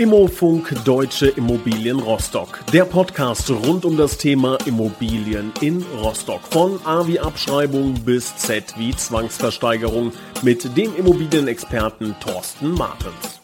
Immofunk Deutsche Immobilien Rostock. Der Podcast rund um das Thema Immobilien in Rostock. Von A wie Abschreibung bis Z wie Zwangsversteigerung mit dem Immobilienexperten Thorsten Martens.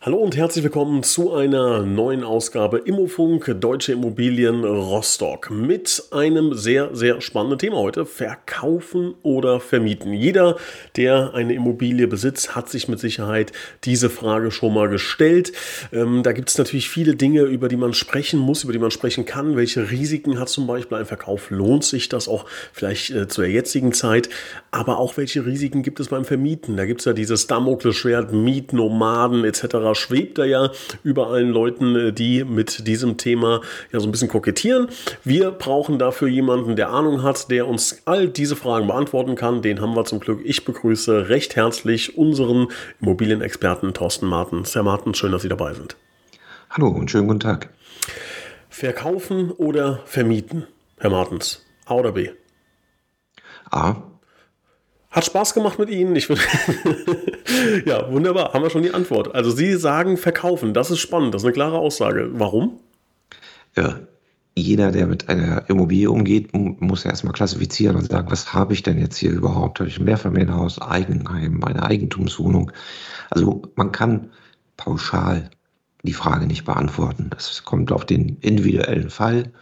Hallo und herzlich willkommen zu einer neuen Ausgabe Immofunk Deutsche Immobilien Rostock mit einem sehr, sehr spannenden Thema heute. Verkaufen oder vermieten. Jeder, der eine Immobilie besitzt, hat sich mit Sicherheit diese Frage schon mal gestellt. Ähm, da gibt es natürlich viele Dinge, über die man sprechen muss, über die man sprechen kann. Welche Risiken hat zum Beispiel ein Verkauf? Lohnt sich das auch vielleicht äh, zur jetzigen Zeit? Aber auch welche Risiken gibt es beim Vermieten? Da gibt es ja dieses Damoklesschwert, Mietnomaden etc schwebt er ja über allen Leuten, äh, die mit diesem Thema ja so ein bisschen kokettieren. Wir brauchen dafür jemanden, der Ahnung hat, der uns all diese Fragen beantworten kann. Den haben wir zum Glück. Ich begrüße recht herzlich unseren Immobilienexperten Thorsten Martens. Herr Martens, schön, dass Sie dabei sind. Hallo und schönen guten Tag. Verkaufen oder vermieten, Herr Martens? A oder B? A. Hat Spaß gemacht mit Ihnen. Ich ja, wunderbar. Haben wir schon die Antwort. Also Sie sagen verkaufen. Das ist spannend. Das ist eine klare Aussage. Warum? Ja, jeder, der mit einer Immobilie umgeht, muss erstmal klassifizieren und sagen, was habe ich denn jetzt hier überhaupt? Habe ich ein Mehrfamilienhaus, Eigenheim, eine Eigentumswohnung? Also man kann pauschal die Frage nicht beantworten. Das kommt auf den individuellen Fall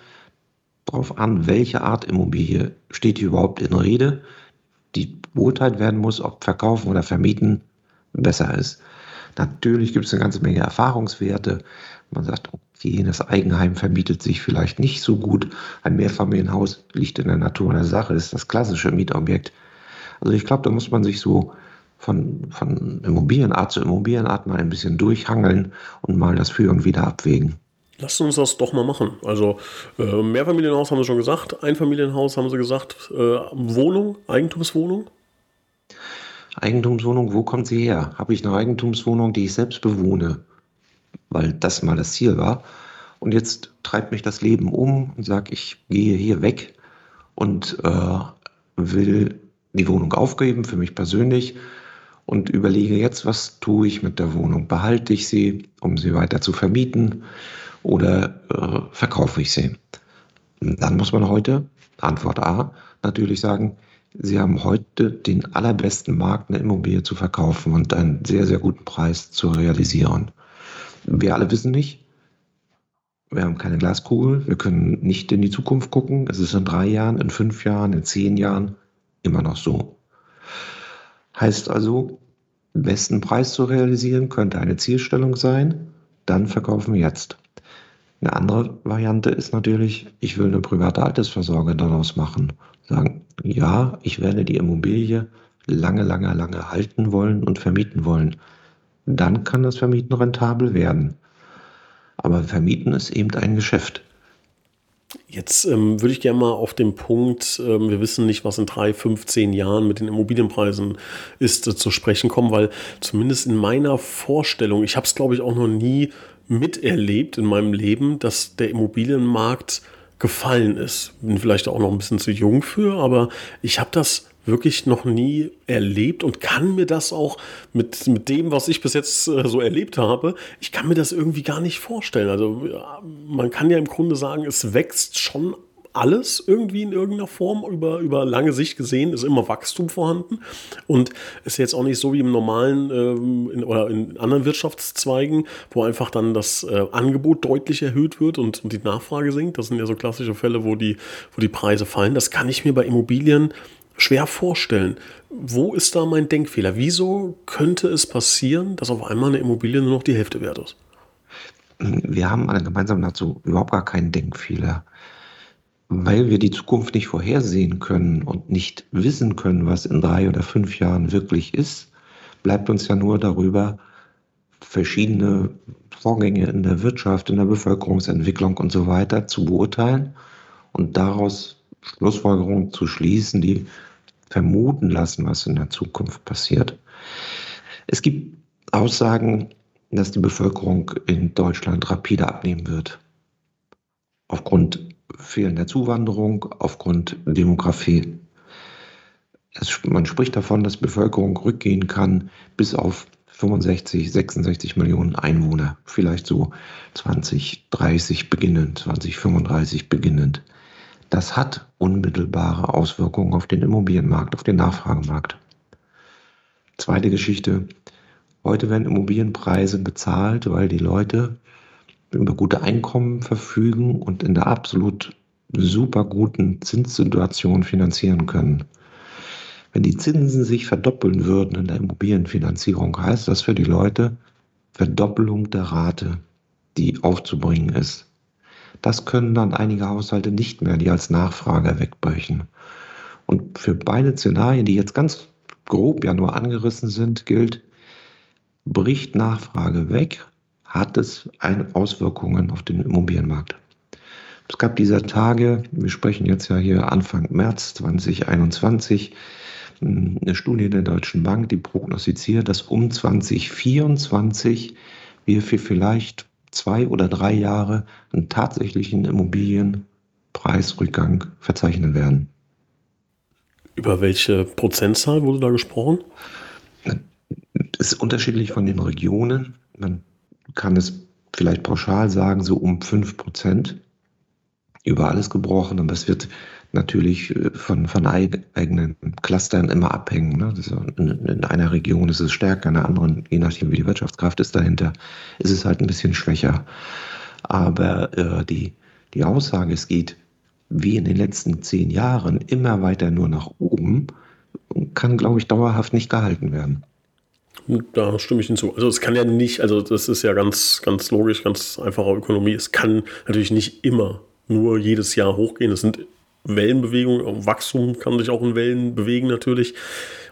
drauf an, welche Art Immobilie steht hier überhaupt in Rede die beurteilt werden muss, ob verkaufen oder vermieten besser ist. Natürlich gibt es eine ganze Menge Erfahrungswerte. Man sagt, okay, das Eigenheim vermietet sich vielleicht nicht so gut. Ein Mehrfamilienhaus liegt in der Natur der Sache, ist das klassische Mietobjekt. Also ich glaube, da muss man sich so von, von Immobilienart zu Immobilienart mal ein bisschen durchhangeln und mal das Für und Wider abwägen. Lass uns das doch mal machen. Also äh, Mehrfamilienhaus haben Sie schon gesagt, Einfamilienhaus haben Sie gesagt, äh, Wohnung, Eigentumswohnung? Eigentumswohnung, wo kommt sie her? Habe ich eine Eigentumswohnung, die ich selbst bewohne? Weil das mal das Ziel war. Und jetzt treibt mich das Leben um und sage, ich gehe hier weg und äh, will die Wohnung aufgeben für mich persönlich und überlege jetzt, was tue ich mit der Wohnung? Behalte ich sie, um sie weiter zu vermieten? Oder äh, verkaufe ich sie? Dann muss man heute, Antwort A, natürlich sagen, Sie haben heute den allerbesten Markt, eine Immobilie zu verkaufen und einen sehr, sehr guten Preis zu realisieren. Wir alle wissen nicht, wir haben keine Glaskugel, wir können nicht in die Zukunft gucken. Es ist in drei Jahren, in fünf Jahren, in zehn Jahren immer noch so. Heißt also, besten Preis zu realisieren könnte eine Zielstellung sein, dann verkaufen wir jetzt. Eine andere Variante ist natürlich, ich will eine private Altersvorsorge daraus machen. Sagen, ja, ich werde die Immobilie lange, lange, lange halten wollen und vermieten wollen. Dann kann das Vermieten rentabel werden. Aber Vermieten ist eben ein Geschäft. Jetzt ähm, würde ich gerne mal auf den Punkt, ähm, wir wissen nicht, was in drei, fünf, zehn Jahren mit den Immobilienpreisen ist, äh, zu sprechen kommen, weil zumindest in meiner Vorstellung, ich habe es glaube ich auch noch nie miterlebt in meinem Leben, dass der Immobilienmarkt gefallen ist. Bin vielleicht auch noch ein bisschen zu jung für, aber ich habe das wirklich noch nie erlebt und kann mir das auch mit, mit dem, was ich bis jetzt äh, so erlebt habe, ich kann mir das irgendwie gar nicht vorstellen. Also man kann ja im Grunde sagen, es wächst schon alles irgendwie in irgendeiner Form über, über lange Sicht gesehen, ist immer Wachstum vorhanden und ist jetzt auch nicht so wie im normalen ähm, in, oder in anderen Wirtschaftszweigen, wo einfach dann das äh, Angebot deutlich erhöht wird und, und die Nachfrage sinkt. Das sind ja so klassische Fälle, wo die, wo die Preise fallen. Das kann ich mir bei Immobilien schwer vorstellen. Wo ist da mein Denkfehler? Wieso könnte es passieren, dass auf einmal eine Immobilie nur noch die Hälfte wert ist? Wir haben alle gemeinsam dazu überhaupt gar keinen Denkfehler weil wir die Zukunft nicht vorhersehen können und nicht wissen können, was in drei oder fünf Jahren wirklich ist, bleibt uns ja nur darüber verschiedene Vorgänge in der Wirtschaft, in der Bevölkerungsentwicklung und so weiter zu beurteilen und daraus Schlussfolgerungen zu schließen, die vermuten lassen, was in der Zukunft passiert. Es gibt Aussagen, dass die Bevölkerung in Deutschland rapide abnehmen wird. Aufgrund fehlender Zuwanderung, aufgrund Demografie. Es, man spricht davon, dass Bevölkerung rückgehen kann bis auf 65, 66 Millionen Einwohner, vielleicht so 2030 beginnend, 2035 beginnend. Das hat unmittelbare Auswirkungen auf den Immobilienmarkt, auf den Nachfragemarkt. Zweite Geschichte. Heute werden Immobilienpreise bezahlt, weil die Leute über gute Einkommen verfügen und in der absolut super guten Zinssituation finanzieren können. Wenn die Zinsen sich verdoppeln würden in der Immobilienfinanzierung, heißt das für die Leute Verdoppelung der Rate, die aufzubringen ist. Das können dann einige Haushalte nicht mehr, die als Nachfrager wegbrechen. Und für beide Szenarien, die jetzt ganz grob ja nur angerissen sind, gilt, bricht Nachfrage weg, hat es Auswirkungen auf den Immobilienmarkt. Es gab dieser Tage, wir sprechen jetzt ja hier Anfang März 2021, eine Studie der Deutschen Bank, die prognostiziert, dass um 2024 wir für vielleicht zwei oder drei Jahre einen tatsächlichen Immobilienpreisrückgang verzeichnen werden. Über welche Prozentzahl wurde da gesprochen? Es ist unterschiedlich von den Regionen. Man kann es vielleicht pauschal sagen, so um 5 Prozent über alles gebrochen, aber es wird natürlich äh, von, von eigenen Clustern immer abhängen. Ne? In, in, einer Region ist es stärker, in der anderen, je nachdem wie die Wirtschaftskraft ist dahinter, ist es halt ein bisschen schwächer. Aber äh, die, die Aussage, es geht wie in den letzten zehn Jahren immer weiter nur nach oben, kann, glaube ich, dauerhaft nicht gehalten werden. Da stimme ich hinzu. Also es kann ja nicht, also das ist ja ganz, ganz logisch, ganz einfache Ökonomie. Es kann natürlich nicht immer nur jedes Jahr hochgehen. Es sind Wellenbewegungen, Wachstum kann sich auch in Wellen bewegen natürlich.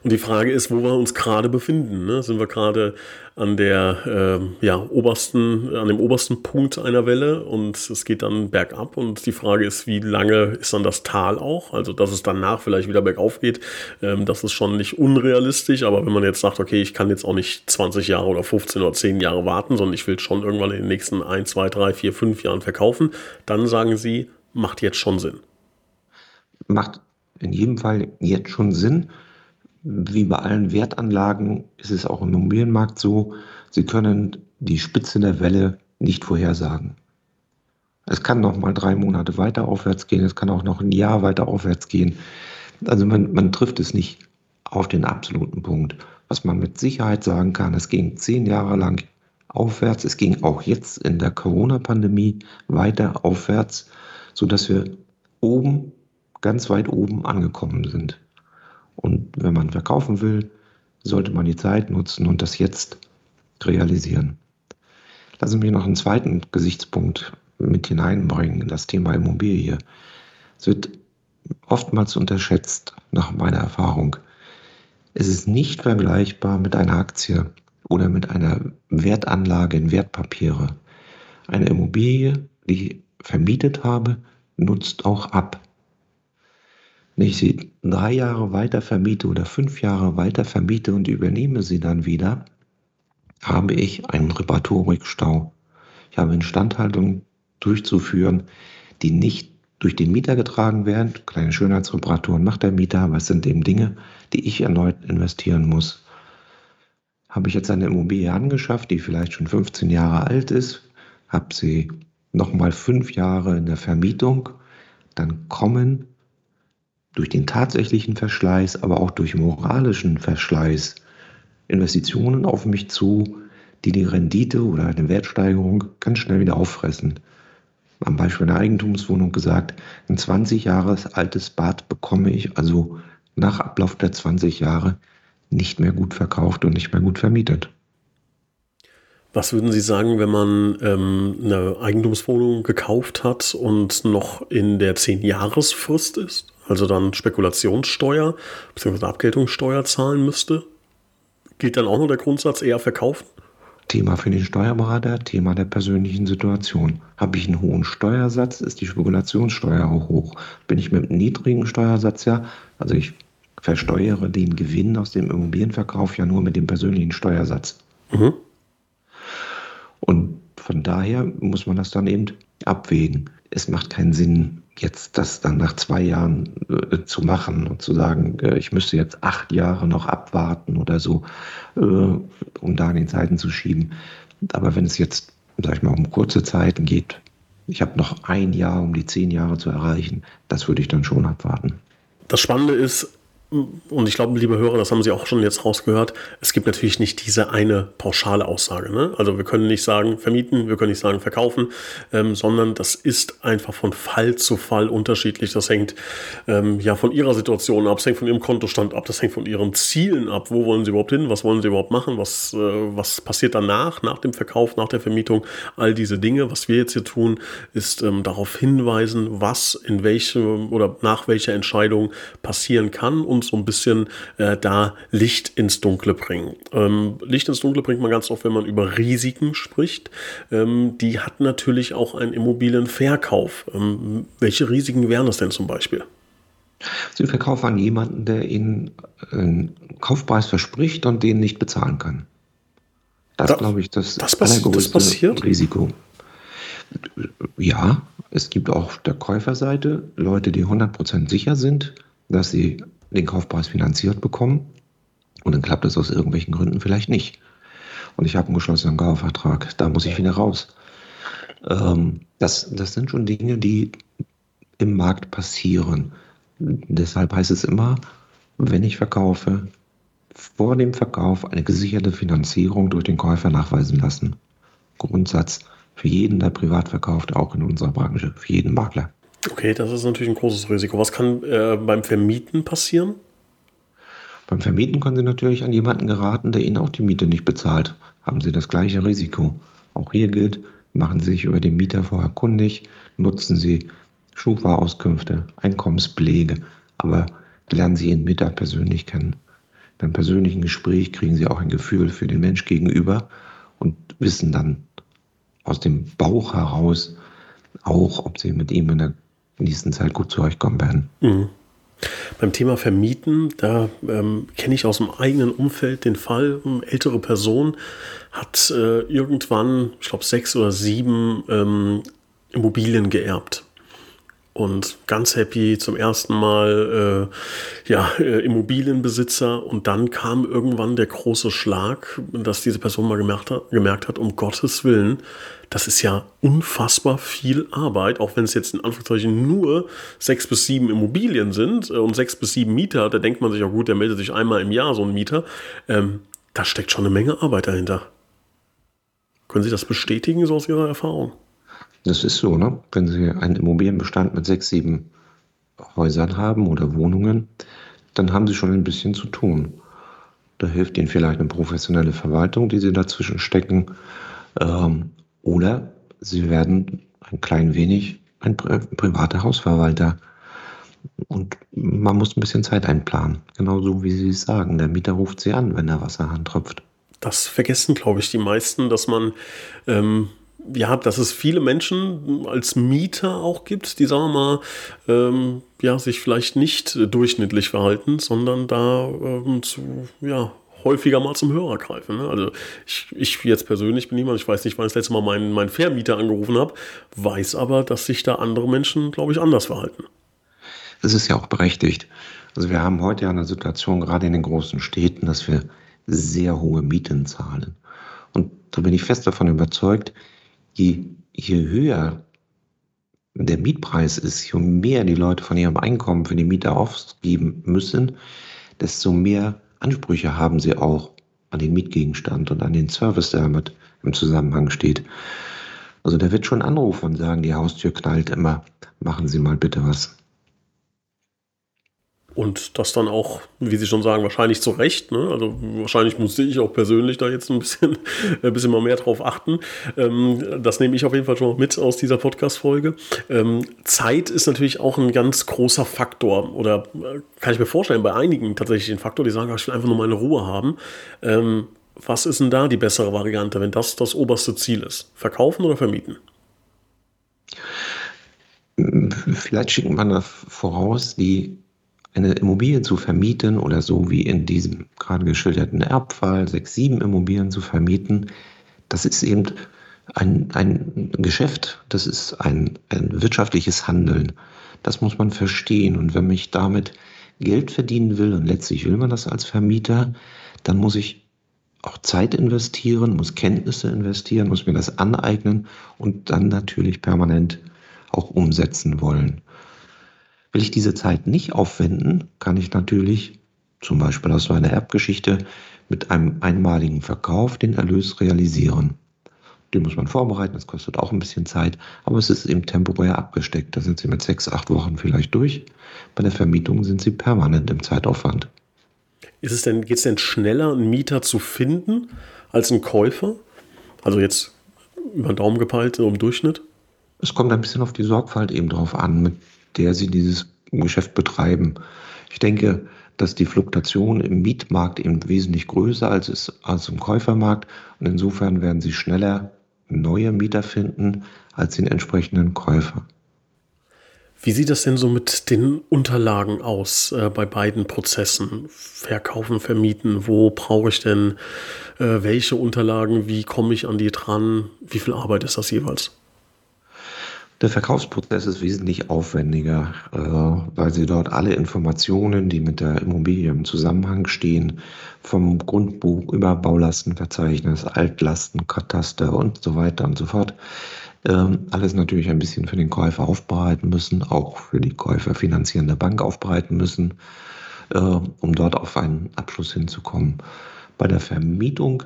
Und die Frage ist, wo wir uns gerade befinden. Ne? Sind wir gerade an der äh, ja, obersten, an dem obersten Punkt einer Welle und es geht dann bergab. Und die Frage ist, wie lange ist dann das Tal auch? Also, dass es danach vielleicht wieder bergauf geht, ähm, das ist schon nicht unrealistisch. Aber wenn man jetzt sagt, okay, ich kann jetzt auch nicht 20 Jahre oder 15 oder 10 Jahre warten, sondern ich will schon irgendwann in den nächsten 1, 2, 3, 4, 5 Jahren verkaufen, dann sagen sie, macht jetzt schon Sinn. Macht in jedem Fall jetzt schon Sinn wie bei allen Wertanlagen ist es auch im Immobilienmarkt so, Sie können die Spitze der Welle nicht vorhersagen. Es kann noch mal drei Monate weiter aufwärts gehen, es kann auch noch ein Jahr weiter aufwärts gehen. Also man, man trifft es nicht auf den absoluten Punkt. Was man mit Sicherheit sagen kann, es ging zehn Jahre lang aufwärts, es ging auch jetzt in der Corona-Pandemie weiter aufwärts, sodass wir oben, ganz weit oben angekommen sind. Und wenn man verkaufen will, sollte man die Zeit nutzen und das jetzt realisieren. Lassen Sie mich noch einen zweiten Gesichtspunkt mit hineinbringen in das Thema Immobilie. Es wird oftmals unterschätzt, nach meiner Erfahrung. Es ist nicht vergleichbar mit einer Aktie oder mit einer Wertanlage in Wertpapiere. Eine Immobilie, die ich vermietet habe, nutzt auch ab. Wenn ich sie drei Jahre weiter vermiete oder fünf Jahre weiter vermiete und übernehme sie dann wieder, habe ich einen Reparaturrückstau. Ich habe Instandhaltungen durchzuführen, die nicht durch den Mieter getragen werden. Kleine Schönheitsreparaturen macht der Mieter, aber es sind eben Dinge, die ich erneut investieren muss. Habe ich jetzt eine Immobilie angeschafft, die vielleicht schon 15 Jahre alt ist, habe sie nochmal fünf Jahre in der Vermietung, dann kommen durch den tatsächlichen Verschleiß, aber auch durch moralischen Verschleiß Investitionen auf mich zu, die die Rendite oder eine Wertsteigerung ganz schnell wieder auffressen. Am Beispiel einer Eigentumswohnung gesagt, ein 20 Jahre altes Bad bekomme ich also nach Ablauf der 20 Jahre nicht mehr gut verkauft und nicht mehr gut vermietet. Was würden Sie sagen, wenn man ähm, eine Eigentumswohnung gekauft hat und noch in der 10-Jahresfrist ist? Also dann Spekulationssteuer bzw. Abgeltungssteuer zahlen müsste. Gilt dann auch noch der Grundsatz eher verkaufen? Thema für den Steuerberater, Thema der persönlichen Situation. Habe ich einen hohen Steuersatz, ist die Spekulationssteuer auch hoch. Bin ich mit einem niedrigen Steuersatz ja, also ich versteuere den Gewinn aus dem Immobilienverkauf ja nur mit dem persönlichen Steuersatz. Mhm. Und von daher muss man das dann eben abwägen. Es macht keinen Sinn, jetzt das dann nach zwei Jahren äh, zu machen und zu sagen, äh, ich müsste jetzt acht Jahre noch abwarten oder so, äh, um da in den Zeiten zu schieben. Aber wenn es jetzt, sag ich mal, um kurze Zeiten geht, ich habe noch ein Jahr, um die zehn Jahre zu erreichen, das würde ich dann schon abwarten. Das Spannende ist, und ich glaube, liebe Hörer, das haben Sie auch schon jetzt rausgehört, es gibt natürlich nicht diese eine pauschale Aussage. Ne? Also wir können nicht sagen vermieten, wir können nicht sagen verkaufen, ähm, sondern das ist einfach von Fall zu Fall unterschiedlich. Das hängt ähm, ja von Ihrer Situation ab, das hängt von Ihrem Kontostand ab, das hängt von Ihren Zielen ab. Wo wollen Sie überhaupt hin? Was wollen Sie überhaupt machen? Was, äh, was passiert danach, nach dem Verkauf, nach der Vermietung? All diese Dinge. Was wir jetzt hier tun, ist ähm, darauf hinweisen, was in welche oder nach welcher Entscheidung passieren kann und so ein bisschen äh, da Licht ins Dunkle bringen. Ähm, Licht ins Dunkle bringt man ganz oft, wenn man über Risiken spricht. Ähm, die hat natürlich auch einen Immobilienverkauf. Ähm, welche Risiken wären das denn zum Beispiel? Sie verkaufen an jemanden, der Ihnen einen Kaufpreis verspricht und den nicht bezahlen kann. Das, da, glaube ich, das, das, pass das? Risiko. Ja, es gibt auch auf der Käuferseite Leute, die 100% sicher sind, dass sie den Kaufpreis finanziert bekommen und dann klappt es aus irgendwelchen Gründen vielleicht nicht. Und ich habe einen geschlossenen Kaufvertrag, da muss ich wieder raus. Ähm, das, das sind schon Dinge, die im Markt passieren. Deshalb heißt es immer, wenn ich verkaufe, vor dem Verkauf eine gesicherte Finanzierung durch den Käufer nachweisen lassen. Grundsatz für jeden, der privat verkauft, auch in unserer Branche, für jeden Makler. Okay, das ist natürlich ein großes Risiko. Was kann äh, beim Vermieten passieren? Beim Vermieten können Sie natürlich an jemanden geraten, der Ihnen auch die Miete nicht bezahlt. Haben Sie das gleiche Risiko. Auch hier gilt, machen Sie sich über den Mieter vorher kundig, nutzen Sie Schufa-Auskünfte, Einkommensbelege, aber lernen Sie Ihren Mieter persönlich kennen. Beim persönlichen Gespräch kriegen Sie auch ein Gefühl für den Mensch gegenüber und wissen dann aus dem Bauch heraus auch, ob Sie mit ihm in der nächsten Zeit gut zu euch kommen werden. Mhm. Beim Thema Vermieten, da ähm, kenne ich aus dem eigenen Umfeld den Fall, eine ältere Person hat äh, irgendwann, ich glaube, sechs oder sieben ähm, Immobilien geerbt und ganz happy zum ersten Mal äh, ja, äh, Immobilienbesitzer und dann kam irgendwann der große Schlag, dass diese Person mal gemerkt hat, gemerkt hat, um Gottes Willen, das ist ja unfassbar viel Arbeit, auch wenn es jetzt in Anführungszeichen nur sechs bis sieben Immobilien sind äh, und sechs bis sieben Mieter, da denkt man sich ja gut, der meldet sich einmal im Jahr, so ein Mieter, ähm, da steckt schon eine Menge Arbeit dahinter. Können Sie das bestätigen, so aus Ihrer Erfahrung? Das ist so, ne? Wenn Sie einen Immobilienbestand mit sechs, sieben Häusern haben oder Wohnungen, dann haben Sie schon ein bisschen zu tun. Da hilft Ihnen vielleicht eine professionelle Verwaltung, die Sie dazwischen stecken. Ähm, oder Sie werden ein klein wenig ein privater Hausverwalter. Und man muss ein bisschen Zeit einplanen. Genauso wie Sie es sagen. Der Mieter ruft Sie an, wenn der Wasserhahn tröpft. Das vergessen, glaube ich, die meisten, dass man ähm, ja, dass es viele Menschen als Mieter auch gibt, die, sagen wir mal, ähm, ja, sich vielleicht nicht durchschnittlich verhalten, sondern da ähm, zu, ja, häufiger mal zum Hörer greifen. Ne? Also ich, ich jetzt persönlich bin niemand, ich weiß nicht, wann ich das letzte Mal meinen, meinen Vermieter angerufen habe, weiß aber, dass sich da andere Menschen, glaube ich, anders verhalten. Das ist ja auch berechtigt. Also wir haben heute ja eine Situation, gerade in den großen Städten, dass wir sehr hohe Mieten zahlen. Und da bin ich fest davon überzeugt, je, je höher der Mietpreis ist, je mehr die Leute von ihrem Einkommen für die Miete ausgeben müssen, desto mehr Ansprüche haben sie auch an den Mietgegenstand und an den Service, der damit im Zusammenhang steht. Also der wird schon anrufen und sagen, die Haustür knallt immer, machen Sie mal bitte was. Und das dann auch, wie Sie schon sagen, wahrscheinlich zu Recht. Ne? Also wahrscheinlich musste ich auch persönlich da jetzt ein bisschen, ein bisschen mal mehr drauf achten. Ähm, das nehme ich auf jeden Fall schon mal mit aus dieser Podcast-Folge. Ähm, Zeit ist natürlich auch ein ganz großer Faktor. Oder äh, kann ich mir vorstellen, bei einigen tatsächlich ein Faktor, die sagen, ich will einfach nur meine Ruhe haben. Ähm, was ist denn da die bessere Variante, wenn das das oberste Ziel ist? Verkaufen oder vermieten? Vielleicht schickt man da voraus, die eine Immobilie zu vermieten oder so wie in diesem gerade geschilderten Erbfall, sechs, sieben Immobilien zu vermieten, das ist eben ein, ein Geschäft, das ist ein, ein wirtschaftliches Handeln. Das muss man verstehen. Und wenn ich damit Geld verdienen will, und letztlich will man das als Vermieter, dann muss ich auch Zeit investieren, muss Kenntnisse investieren, muss mir das aneignen und dann natürlich permanent auch umsetzen wollen. Will ich diese Zeit nicht aufwenden, kann ich natürlich zum Beispiel aus meiner Erbgeschichte mit einem einmaligen Verkauf den Erlös realisieren. Den muss man vorbereiten, das kostet auch ein bisschen Zeit, aber es ist eben temporär abgesteckt. Da sind Sie mit sechs, acht Wochen vielleicht durch. Bei der Vermietung sind Sie permanent im Zeitaufwand. Ist es denn, geht es denn schneller, einen Mieter zu finden als einen Käufer? Also jetzt über den Daumen gepeilt, im Durchschnitt? Es kommt ein bisschen auf die Sorgfalt eben drauf an, mit der Sie dieses Geschäft betreiben. Ich denke, dass die Fluktuation im Mietmarkt eben wesentlich größer als, ist, als im Käufermarkt und insofern werden Sie schneller neue Mieter finden als den entsprechenden Käufer. Wie sieht das denn so mit den Unterlagen aus äh, bei beiden Prozessen? Verkaufen, vermieten, wo brauche ich denn äh, welche Unterlagen? Wie komme ich an die dran? Wie viel Arbeit ist das jeweils? Der Verkaufsprozess ist wesentlich aufwendiger, äh, weil Sie dort alle Informationen, die mit der Immobilie im Zusammenhang stehen, vom Grundbuch über Baulastenverzeichnis, Altlasten, Kataster und so weiter und so fort, ähm, alles natürlich ein bisschen für den Käufer aufbereiten müssen, auch für die Käufer finanzierende Bank aufbereiten müssen, äh, um dort auf einen Abschluss hinzukommen. Bei der Vermietung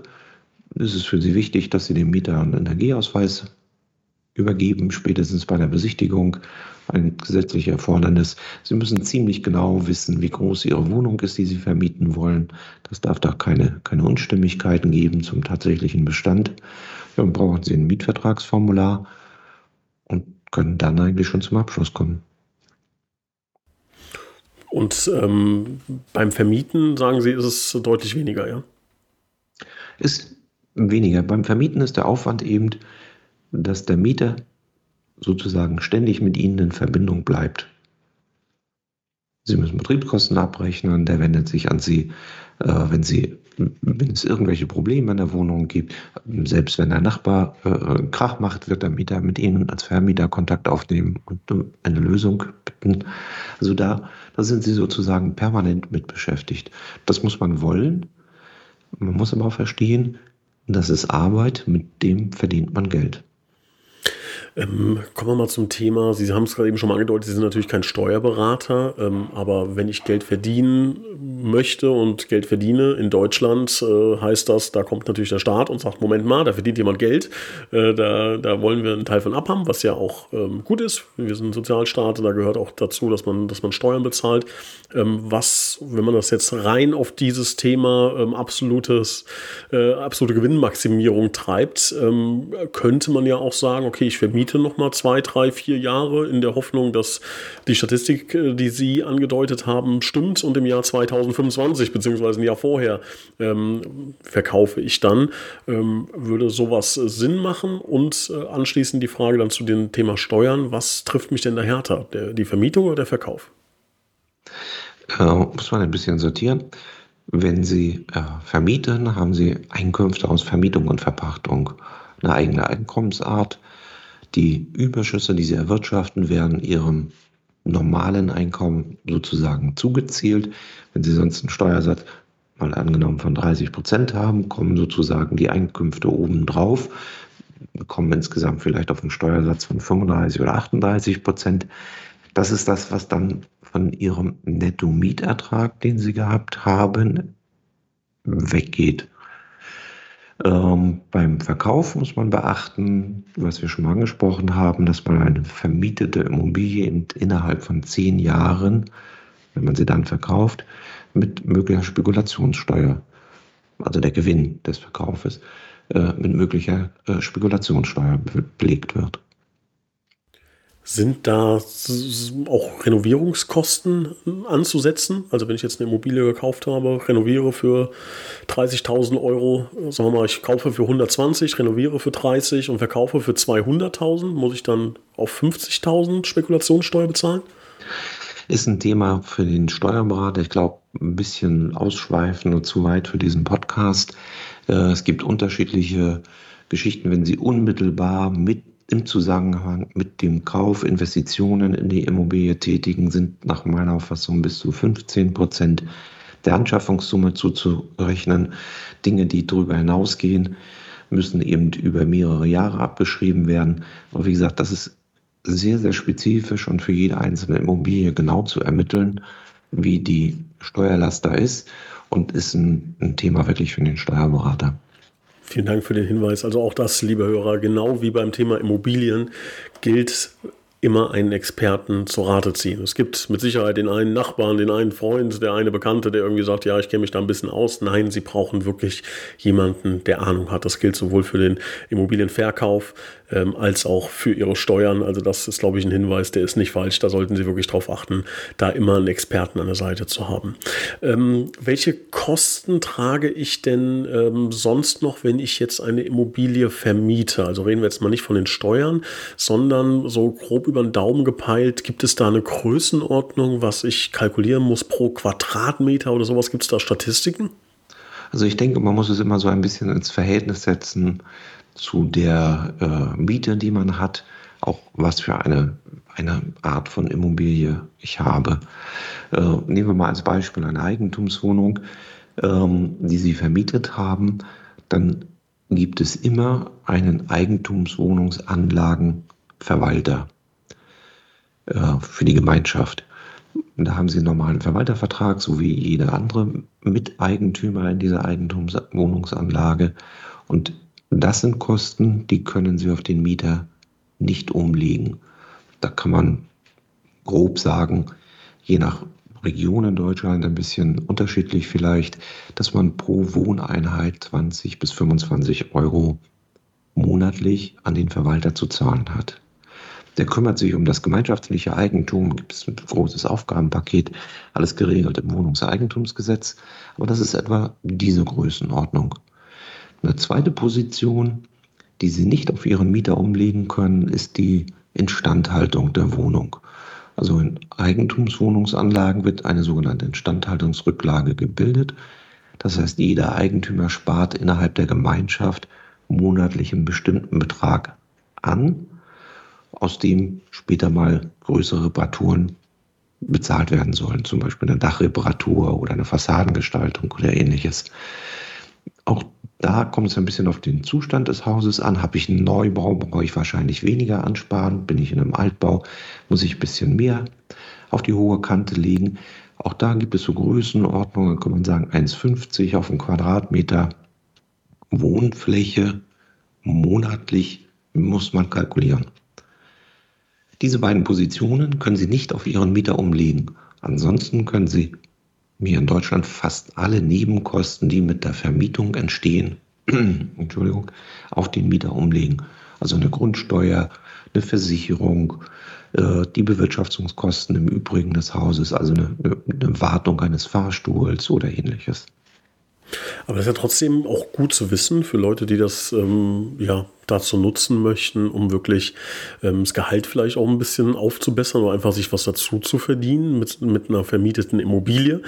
ist es für Sie wichtig, dass Sie dem Mieter einen Energieausweis übergeben, spätestens bei der Besichtigung, ein gesetzliches Erfordernis. Sie müssen ziemlich genau wissen, wie groß Ihre Wohnung ist, die Sie vermieten wollen. Das darf da keine, keine Unstimmigkeiten geben zum tatsächlichen Bestand. Dann brauchen Sie ein Mietvertragsformular und können dann eigentlich schon zum Abschluss kommen. Und ähm, beim Vermieten, sagen Sie, ist es deutlich weniger, ja? Ist weniger. Beim Vermieten ist der Aufwand eben dass der Mieter sozusagen ständig mit Ihnen in Verbindung bleibt. Sie müssen Betriebskosten abrechnen, der wendet sich an Sie, äh, wenn, Sie, wenn es irgendwelche Probleme in der Wohnung gibt. Selbst wenn der Nachbar äh, Krach macht, wird der Mieter mit Ihnen als Vermieter Kontakt aufnehmen und um eine Lösung bitten. Also da, da sind Sie sozusagen permanent mit beschäftigt. Das muss man wollen. Man muss aber auch verstehen, das ist Arbeit, mit dem verdient man Geld. Ähm, kommen wir mal zum Thema. Sie haben es gerade eben schon mal angedeutet, Sie sind natürlich kein Steuerberater, ähm, aber wenn ich Geld verdienen möchte und Geld verdiene in Deutschland, äh, heißt das, da kommt natürlich der Staat und sagt, Moment mal, da verdient jemand Geld, äh, da, da wollen wir einen Teil von abhaben, was ja auch ähm, gut ist. Wir sind ein Sozialstaat, da gehört auch dazu, dass man, dass man Steuern bezahlt. Ähm, was, wenn man das jetzt rein auf dieses Thema ähm, absolutes, äh, absolute Gewinnmaximierung treibt, ähm, könnte man ja auch sagen, okay, ich vermiete Miete nochmal zwei, drei, vier Jahre in der Hoffnung, dass die Statistik, äh, die Sie angedeutet haben, stimmt und im Jahr 2025 beziehungsweise ein Jahr vorher ähm, verkaufe ich dann. Ähm, würde sowas Sinn machen? Und äh, anschließend die Frage dann zu dem Thema Steuern. Was trifft mich denn da härter? Der, die Vermietung oder der Verkauf? Äh, muss man ein bisschen sortieren. Wenn Sie äh, vermieten, haben Sie Einkünfte aus Vermietung und Verpachtung, eine eigene Einkommensart. Die Überschüsse, die sie erwirtschaften, werden ihrem normalen Einkommen sozusagen zugezählt. Wenn sie sonst einen Steuersatz mal angenommen von 30 Prozent haben, kommen sozusagen die Einkünfte obendrauf, kommen insgesamt vielleicht auf einen Steuersatz von 35 oder 38 Prozent. Das ist das, was dann von ihrem Netto-Mietertrag, den sie gehabt haben, weggeht. Ähm, beim Verkauf muss man beachten, was wir schon mal angesprochen haben, dass man eine vermietete Immobilie in, innerhalb von zehn Jahren, wenn man sie dann verkauft, mit möglicher Spekulationssteuer, also der Gewinn des Verkaufes, äh, mit möglicher äh, Spekulationssteuer belegt wird. Sind da auch Renovierungskosten anzusetzen? Also wenn ich jetzt eine Immobilie gekauft habe, renoviere für 30.000 Euro, sagen wir mal, ich kaufe für 120, renoviere für 30 und verkaufe für 200.000, muss ich dann auf 50.000 Spekulationssteuer bezahlen? Ist ein Thema für den Steuerberater. Ich glaube, ein bisschen ausschweifend und zu weit für diesen Podcast. Äh, es gibt unterschiedliche Geschichten, wenn Sie unmittelbar mit im Zusammenhang mit dem Kauf Investitionen in die Immobilie tätigen, sind nach meiner Auffassung bis zu 15 Prozent der Anschaffungssumme zuzurechnen. Dinge, die darüber hinausgehen, müssen eben über mehrere Jahre abbeschrieben werden. Aber wie gesagt, das ist sehr, sehr spezifisch und für jede einzelne Immobilie genau zu ermitteln, wie die Steuerlast da ist und ist ein, ein Thema wirklich für den Steuerberater. Vielen Dank für den Hinweis. Also auch das, liebe Hörer, genau wie beim Thema Immobilien gilt immer einen Experten zur Rate ziehen. Es gibt mit Sicherheit den einen Nachbarn, den einen Freund, der eine Bekannte, der irgendwie sagt, ja, ich kenne mich da ein bisschen aus. Nein, Sie brauchen wirklich jemanden, der Ahnung hat. Das gilt sowohl für den Immobilienverkauf ähm, als auch für ihre Steuern. Also das ist, glaube ich, ein Hinweis, der ist nicht falsch. Da sollten Sie wirklich darauf achten, da immer einen Experten an der Seite zu haben. Ähm, welche Kosten trage ich denn ähm, sonst noch, wenn ich jetzt eine Immobilie vermiete? Also reden wir jetzt mal nicht von den Steuern, sondern so grob über den Daumen gepeilt. Gibt es da eine Größenordnung, was ich kalkulieren muss pro Quadratmeter oder sowas? Gibt es da Statistiken? Also ich denke, man muss es immer so ein bisschen ins Verhältnis setzen zu der äh, Miete, die man hat, auch was für eine, eine Art von Immobilie ich habe. Äh, nehmen wir mal als Beispiel eine Eigentumswohnung, ähm, die Sie vermietet haben, dann gibt es immer einen Eigentumswohnungsanlagenverwalter für die Gemeinschaft. Da haben Sie einen normalen Verwaltervertrag, so wie jeder andere Miteigentümer in dieser Eigentumswohnungsanlage. Und das sind Kosten, die können Sie auf den Mieter nicht umlegen. Da kann man grob sagen, je nach Region in Deutschland ein bisschen unterschiedlich vielleicht, dass man pro Wohneinheit 20 bis 25 Euro monatlich an den Verwalter zu zahlen hat. Der kümmert sich um das gemeinschaftliche Eigentum, gibt es ein großes Aufgabenpaket, alles geregelt im Wohnungseigentumsgesetz. Aber das ist etwa diese Größenordnung. Eine zweite Position, die Sie nicht auf Ihren Mieter umlegen können, ist die Instandhaltung der Wohnung. Also in Eigentumswohnungsanlagen wird eine sogenannte Instandhaltungsrücklage gebildet. Das heißt, jeder Eigentümer spart innerhalb der Gemeinschaft monatlich einen bestimmten Betrag an, aus dem später mal größere Reparaturen bezahlt werden sollen, zum Beispiel eine Dachreparatur oder eine Fassadengestaltung oder ähnliches. Auch da kommt es ein bisschen auf den Zustand des Hauses an. Habe ich einen Neubau, brauche ich wahrscheinlich weniger ansparen. Bin ich in einem Altbau, muss ich ein bisschen mehr auf die hohe Kante legen. Auch da gibt es so Größenordnungen, kann man sagen 1,50 auf einen Quadratmeter Wohnfläche monatlich muss man kalkulieren. Diese beiden Positionen können Sie nicht auf Ihren Mieter umlegen. Ansonsten können Sie mir in Deutschland fast alle Nebenkosten, die mit der Vermietung entstehen, Entschuldigung, auf den Mieter umlegen. Also eine Grundsteuer, eine Versicherung, äh, die Bewirtschaftungskosten im Übrigen des Hauses, also eine, eine Wartung eines Fahrstuhls oder ähnliches. Aber das ist ja trotzdem auch gut zu wissen für Leute, die das ähm, ja dazu nutzen möchten, um wirklich ähm, das Gehalt vielleicht auch ein bisschen aufzubessern oder einfach sich was dazu zu verdienen mit, mit einer vermieteten Immobilie,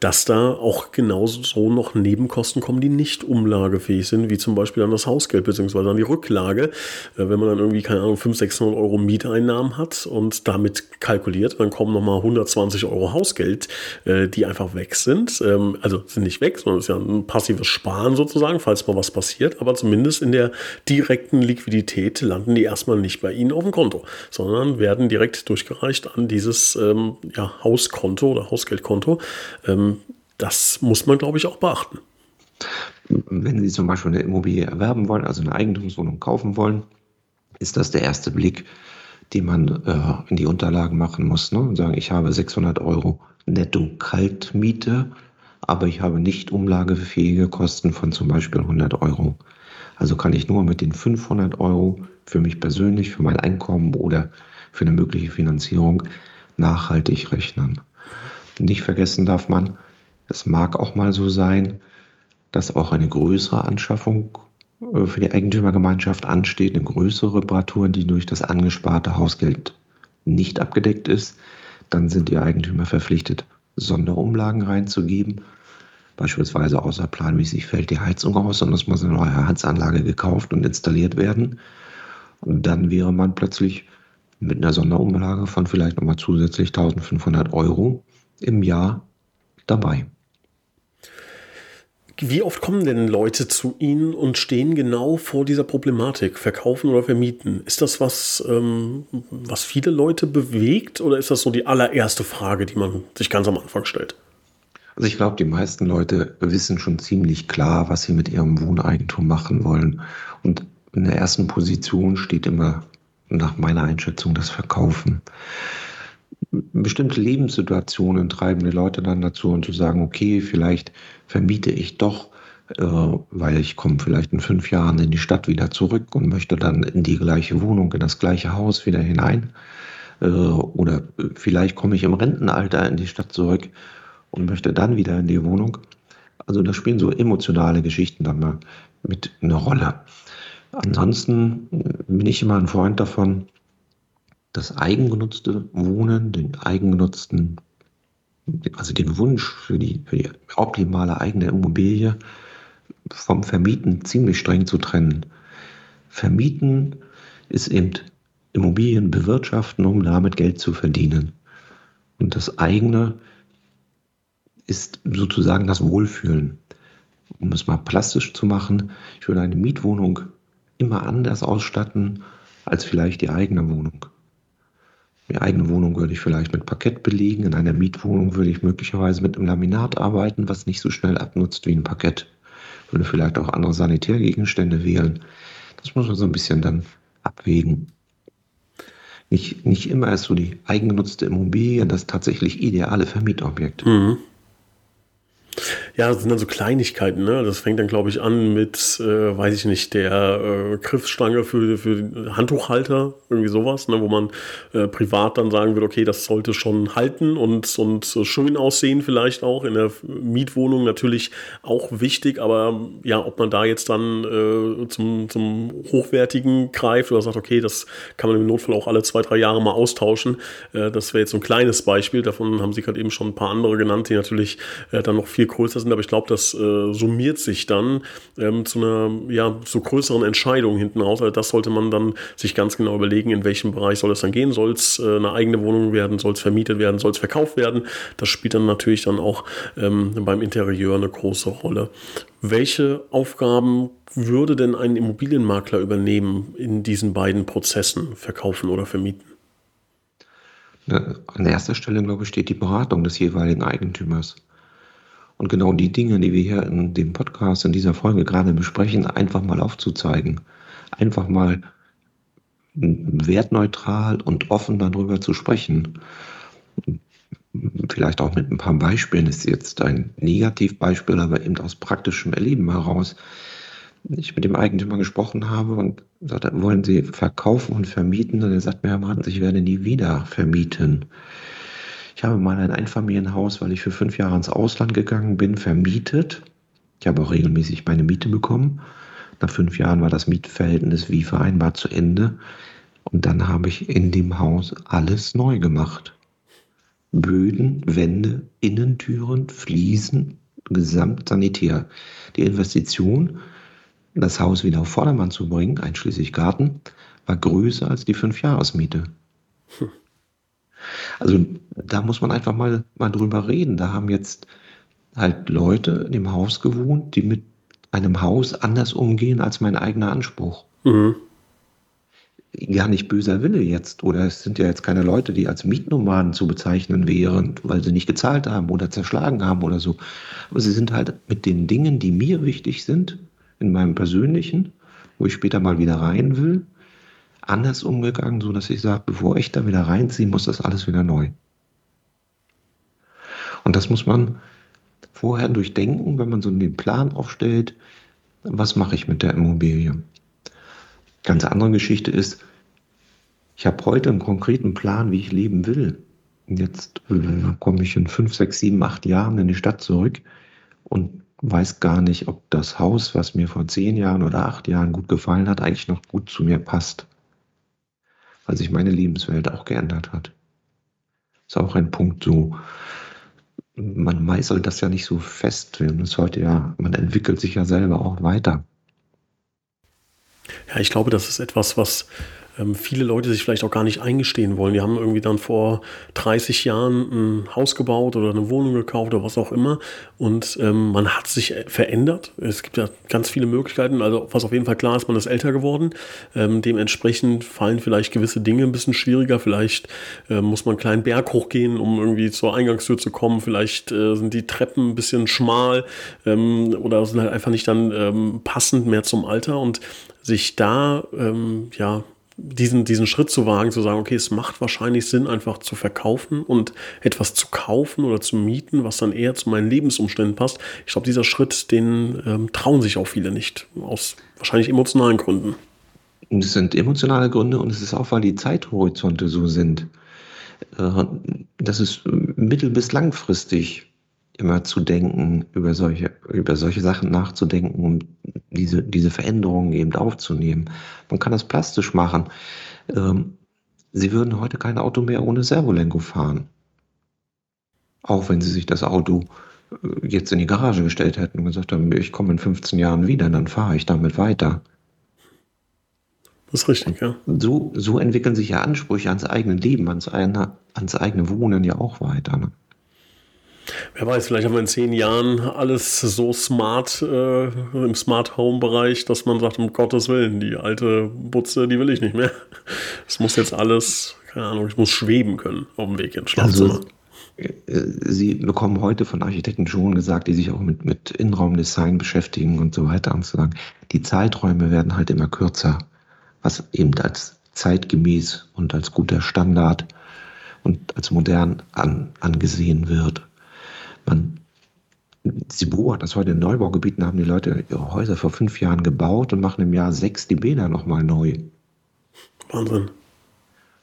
dass da auch genauso noch Nebenkosten kommen, die nicht umlagefähig sind, wie zum Beispiel an das Hausgeld bzw. an die Rücklage. Äh, wenn man dann irgendwie, keine Ahnung, 500, 600 Euro Mieteinnahmen hat und damit kalkuliert, dann kommen nochmal 120 Euro Hausgeld, äh, die einfach weg sind. Ähm, also sind nicht weg, sondern es ist ja ein passives Sparen sozusagen, falls mal was passiert, aber zumindest in der direkten direkten Liquidität landen die erstmal nicht bei Ihnen auf dem Konto, sondern werden direkt durchgereicht an dieses ähm, ja, Hauskonto oder Hausgeldkonto. Ähm, das muss man, glaube ich, auch beachten. Wenn Sie zum Beispiel eine Immobilie erwerben wollen, also eine Eigentumswohnung kaufen wollen, ist das der erste Blick, den man äh, in die Unterlagen machen muss. Ne? Und sagen, ich habe 600 Euro netto Kaltmiete, aber ich habe nicht umlagefähige Kosten von zum Beispiel 100 Euro. Also kann ich nur mit den 500 Euro für mich persönlich, für mein Einkommen oder für eine mögliche Finanzierung nachhaltig rechnen. Nicht vergessen darf man, es mag auch mal so sein, dass auch eine größere Anschaffung äh, für die Eigentümergemeinschaft ansteht, eine größere Reparatur, die durch das angesparte Hausgeld nicht abgedeckt ist. Dann sind die Eigentümer verpflichtet, Sonderumlagen reinzugeben. Beispielsweise außerplanmäßig fällt die Heizung aus und es muss eine neue Heizanlage gekauft und installiert werden. Und dann wäre man plötzlich mit einer Sonderumlage von vielleicht nochmal zusätzlich 1500 Euro im Jahr dabei. Wie oft kommen denn Leute zu Ihnen und stehen genau vor dieser Problematik, verkaufen oder vermieten? Ist das was, ähm, was viele Leute bewegt oder ist das so die allererste Frage, die man sich ganz am Anfang stellt? Also ich glaube, die meisten Leute wissen schon ziemlich klar, was sie mit ihrem Wohneigentum machen wollen. Und in der ersten Position steht immer nach meiner Einschätzung das Verkaufen. Bestimmte Lebenssituationen treiben die Leute dann dazu, und zu sagen, okay, vielleicht vermiete ich doch, äh, weil ich komme vielleicht in fünf Jahren in die Stadt wieder zurück und möchte dann in die gleiche Wohnung, in das gleiche Haus wieder hinein. Äh, oder vielleicht komme ich im Rentenalter in die Stadt zurück und möchte dann wieder in die Wohnung. Also da spielen so emotionale Geschichten dann mal mit eine Rolle. Ansonsten bin ich immer ein Freund davon, das eigengenutzte Wohnen, den eigengenutzten, also den Wunsch für die, für die optimale eigene Immobilie vom Vermieten ziemlich streng zu trennen. Vermieten ist eben Immobilien bewirtschaften, um damit Geld zu verdienen. Und das eigene ist sozusagen das Wohlfühlen. Um es mal plastisch zu machen, ich würde eine Mietwohnung immer anders ausstatten als vielleicht die eigene Wohnung. Die eigene Wohnung würde ich vielleicht mit Parkett belegen, in einer Mietwohnung würde ich möglicherweise mit einem Laminat arbeiten, was nicht so schnell abnutzt wie ein Parkett. Würde vielleicht auch andere Sanitärgegenstände wählen. Das muss man so ein bisschen dann abwägen. Nicht, nicht immer ist so die eigengenutzte Immobilie das tatsächlich ideale Vermietobjekt. Mhm. Ja, das sind dann so Kleinigkeiten, ne? Das fängt dann, glaube ich, an mit, äh, weiß ich nicht, der äh, Griffstange für, für Handtuchhalter, irgendwie sowas, ne? wo man äh, privat dann sagen würde, okay, das sollte schon halten und, und schön aussehen, vielleicht auch. In der Mietwohnung natürlich auch wichtig, aber ja, ob man da jetzt dann äh, zum, zum Hochwertigen greift oder sagt, okay, das kann man im Notfall auch alle zwei, drei Jahre mal austauschen. Äh, das wäre jetzt so ein kleines Beispiel. Davon haben Sie gerade eben schon ein paar andere genannt, die natürlich äh, dann noch viel größer sind, aber ich glaube, das äh, summiert sich dann ähm, zu einer ja, so größeren Entscheidung hinten raus. Also das sollte man dann sich ganz genau überlegen, in welchem Bereich soll es dann gehen. Soll es äh, eine eigene Wohnung werden, soll es vermietet werden, soll es verkauft werden. Das spielt dann natürlich dann auch ähm, beim Interieur eine große Rolle. Welche Aufgaben würde denn ein Immobilienmakler übernehmen in diesen beiden Prozessen, verkaufen oder vermieten? An erster Stelle, glaube ich, steht die Beratung des jeweiligen Eigentümers. Und genau die Dinge, die wir hier in dem Podcast, in dieser Folge gerade besprechen, einfach mal aufzuzeigen. Einfach mal wertneutral und offen darüber zu sprechen. Vielleicht auch mit ein paar Beispielen. Das ist jetzt ein Negativbeispiel, aber eben aus praktischem Erleben heraus. Ich mit dem Eigentümer gesprochen habe und sagte, wollen Sie verkaufen und vermieten? Und er sagt mir, Herr Martens, ich werde nie wieder vermieten. Ich habe mal ein Einfamilienhaus, weil ich für fünf Jahre ins Ausland gegangen bin, vermietet. Ich habe auch regelmäßig meine Miete bekommen. Nach fünf Jahren war das Mietverhältnis wie vereinbart zu Ende. Und dann habe ich in dem Haus alles neu gemacht. Böden, Wände, Innentüren, Fliesen, Gesamtsanitär. Die Investition, das Haus wieder auf Vordermann zu bringen, einschließlich Garten, war größer als die Fünfjahresmiete. Hm. Also da muss man einfach mal, mal drüber reden. Da haben jetzt halt Leute in dem Haus gewohnt, die mit einem Haus anders umgehen als mein eigener Anspruch. Mhm. Gar nicht böser Wille jetzt. Oder es sind ja jetzt keine Leute, die als Mietnomaden zu bezeichnen wären, weil sie nicht gezahlt haben oder zerschlagen haben oder so. Aber sie sind halt mit den Dingen, die mir wichtig sind, in meinem persönlichen, wo ich später mal wieder rein will, anders umgegangen, so dass ich sage, bevor ich da wieder reinziehe, muss das alles wieder neu. Und das muss man vorher durchdenken, wenn man so den Plan aufstellt, was mache ich mit der Immobilie. Ganz andere Geschichte ist, ich habe heute einen konkreten Plan, wie ich leben will. Jetzt äh, komme ich in fünf, sechs, sieben, acht Jahren in die Stadt zurück und weiß gar nicht, ob das Haus, was mir vor zehn Jahren oder acht Jahren gut gefallen hat, eigentlich noch gut zu mir passt weil sich meine Lebenswelt auch geändert hat. Ist auch ein Punkt so. man meißelt das ja nicht so fest. Und ist heute ja, man entwickelt sich ja selber auch weiter. Ja, ich glaube, das ist etwas, was ähm, viele Leute sich vielleicht auch gar nicht eingestehen wollen. Die haben irgendwie dann vor 30 Jahren ein Haus gebaut oder eine Wohnung gekauft oder was auch immer und ähm, man hat sich verändert. Es gibt ja ganz viele Möglichkeiten. Also was auf jeden Fall klar ist, man ist älter geworden. Ähm, dementsprechend fallen vielleicht gewisse Dinge ein bisschen schwieriger. Vielleicht äh, muss man einen kleinen Berg hochgehen, um irgendwie zur Eingangstür zu kommen. Vielleicht äh, sind die Treppen ein bisschen schmal ähm, oder sind halt einfach nicht dann ähm, passend mehr zum Alter und sich da ähm, ja diesen, diesen Schritt zu wagen, zu sagen, okay, es macht wahrscheinlich Sinn, einfach zu verkaufen und etwas zu kaufen oder zu mieten, was dann eher zu meinen Lebensumständen passt. Ich glaube, dieser Schritt, den ähm, trauen sich auch viele nicht, aus wahrscheinlich emotionalen Gründen. Es sind emotionale Gründe und es ist auch, weil die Zeithorizonte so sind. Äh, das ist mittel- bis langfristig immer zu denken, über solche, über solche Sachen nachzudenken, um diese, diese Veränderungen eben aufzunehmen. Man kann das plastisch machen. Ähm, Sie würden heute kein Auto mehr ohne Servolenkung fahren. Auch wenn Sie sich das Auto äh, jetzt in die Garage gestellt hätten und gesagt haben, ich komme in 15 Jahren wieder, dann fahre ich damit weiter. Das ist richtig, ja. So, so entwickeln sich ja Ansprüche ans eigene Leben, ans, eine, ans eigene Wohnen ja auch weiter. Ne? Wer weiß, vielleicht haben wir in zehn Jahren alles so smart äh, im Smart Home Bereich, dass man sagt, um Gottes Willen, die alte Butze, die will ich nicht mehr. Es muss jetzt alles, keine Ahnung, ich muss schweben können auf dem Weg ins Schlafzimmer. Also, Sie bekommen heute von Architekten schon gesagt, die sich auch mit, mit Innenraumdesign beschäftigen und so weiter, und zu sagen, die Zeiträume werden halt immer kürzer, was eben als zeitgemäß und als guter Standard und als modern an, angesehen wird. Man, sie beobachten das heute in Neubaugebieten, haben die Leute ihre Häuser vor fünf Jahren gebaut und machen im Jahr sechs die Bäder nochmal neu. Wahnsinn.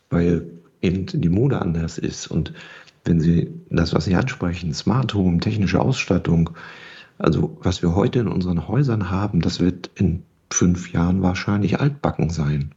Weil eben die Mode anders ist. Und wenn Sie das, was Sie ansprechen, Smart Home, technische Ausstattung, also was wir heute in unseren Häusern haben, das wird in fünf Jahren wahrscheinlich altbacken sein.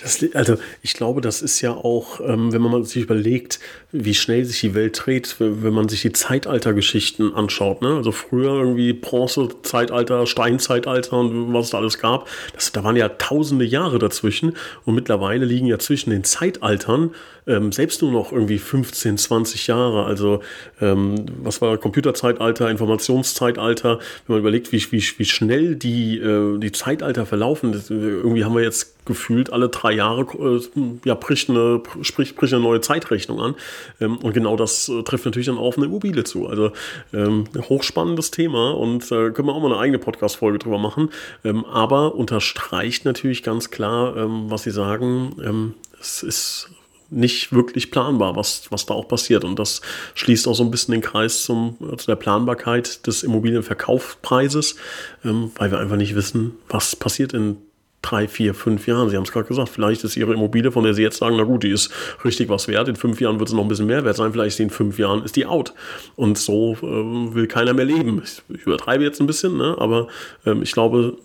Das, also ich glaube, das ist ja auch, ähm, wenn man sich überlegt, wie schnell sich die Welt dreht, wenn man sich die Zeitaltergeschichten anschaut. Ne? Also früher irgendwie Bronze-Zeitalter, Steinzeitalter und was es da alles gab. Das, da waren ja tausende Jahre dazwischen und mittlerweile liegen ja zwischen den Zeitaltern ähm, selbst nur noch irgendwie 15, 20 Jahre. Also ähm, was war Computerzeitalter, Informationszeitalter, wenn man überlegt, wie, wie, wie schnell die, äh, die Zeitalter verlaufen. Das, irgendwie haben wir jetzt gefühlt alle drei Jahre äh, ja, bricht, eine, sprich, bricht eine neue Zeitrechnung an. Ähm, und genau das äh, trifft natürlich dann auch auf eine Immobilie zu. Also ähm, hochspannendes Thema und äh, können wir auch mal eine eigene Podcast-Folge drüber machen. Ähm, aber unterstreicht natürlich ganz klar, ähm, was Sie sagen. Ähm, es ist nicht wirklich planbar, was, was da auch passiert. Und das schließt auch so ein bisschen den Kreis zum, zu der Planbarkeit des Immobilienverkaufspreises, ähm, weil wir einfach nicht wissen, was passiert in drei, vier, fünf Jahren. Sie haben es gerade gesagt, vielleicht ist Ihre Immobilie, von der Sie jetzt sagen, na gut, die ist richtig was wert. In fünf Jahren wird es noch ein bisschen mehr wert sein. Vielleicht in fünf Jahren ist die out. Und so äh, will keiner mehr leben. Ich, ich übertreibe jetzt ein bisschen, ne? aber ähm, ich glaube,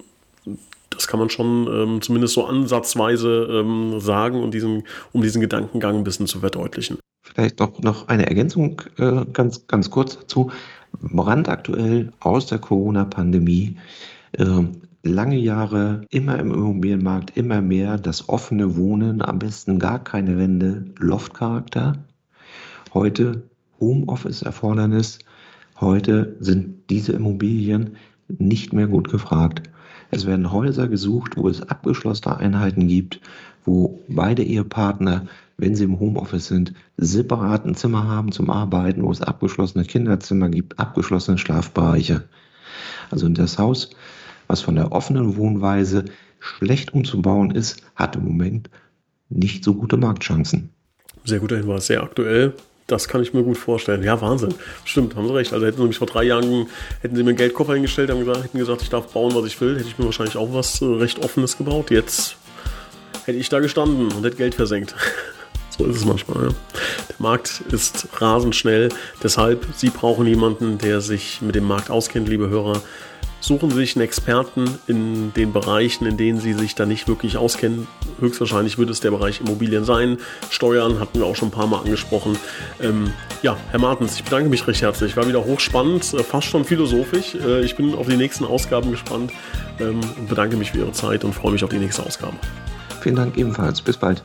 das kann man schon ähm, zumindest so ansatzweise ähm, sagen und diesen, um diesen Gedankengang ein bisschen zu verdeutlichen. Vielleicht noch, noch eine Ergänzung äh, ganz, ganz kurz dazu. Brandaktuell aus der Corona-Pandemie. Äh, lange Jahre immer im Immobilienmarkt immer mehr das offene Wohnen, am besten gar keine Wände, Loftcharakter. Heute Homeoffice-Erfordernis. Heute sind diese Immobilien nicht mehr gut gefragt. Es werden Häuser gesucht, wo es abgeschlossene Einheiten gibt, wo beide Ehepartner, wenn sie im Homeoffice sind, separaten Zimmer haben zum Arbeiten, wo es abgeschlossene Kinderzimmer gibt, abgeschlossene Schlafbereiche. Also das Haus, was von der offenen Wohnweise schlecht umzubauen ist, hat im Moment nicht so gute Marktchancen. Sehr guter Hinweis, sehr aktuell. Das kann ich mir gut vorstellen. Ja, Wahnsinn. Stimmt, haben Sie recht. Also hätten Sie mich vor drei Jahren, hätten Sie mir einen Geldkoffer hingestellt, haben gesagt, hätten gesagt, ich darf bauen, was ich will, hätte ich mir wahrscheinlich auch was äh, recht Offenes gebaut. Jetzt hätte ich da gestanden und hätte Geld versenkt. so ist es manchmal. Ja. Der Markt ist rasend schnell. Deshalb, Sie brauchen jemanden, der sich mit dem Markt auskennt, liebe Hörer. Suchen Sie sich einen Experten in den Bereichen, in denen Sie sich da nicht wirklich auskennen. Höchstwahrscheinlich wird es der Bereich Immobilien sein. Steuern hatten wir auch schon ein paar Mal angesprochen. Ähm, ja, Herr Martens, ich bedanke mich recht herzlich. War wieder hochspannend, äh, fast schon philosophisch. Äh, ich bin auf die nächsten Ausgaben gespannt ähm, und bedanke mich für Ihre Zeit und freue mich auf die nächste Ausgabe. Vielen Dank ebenfalls. Bis bald.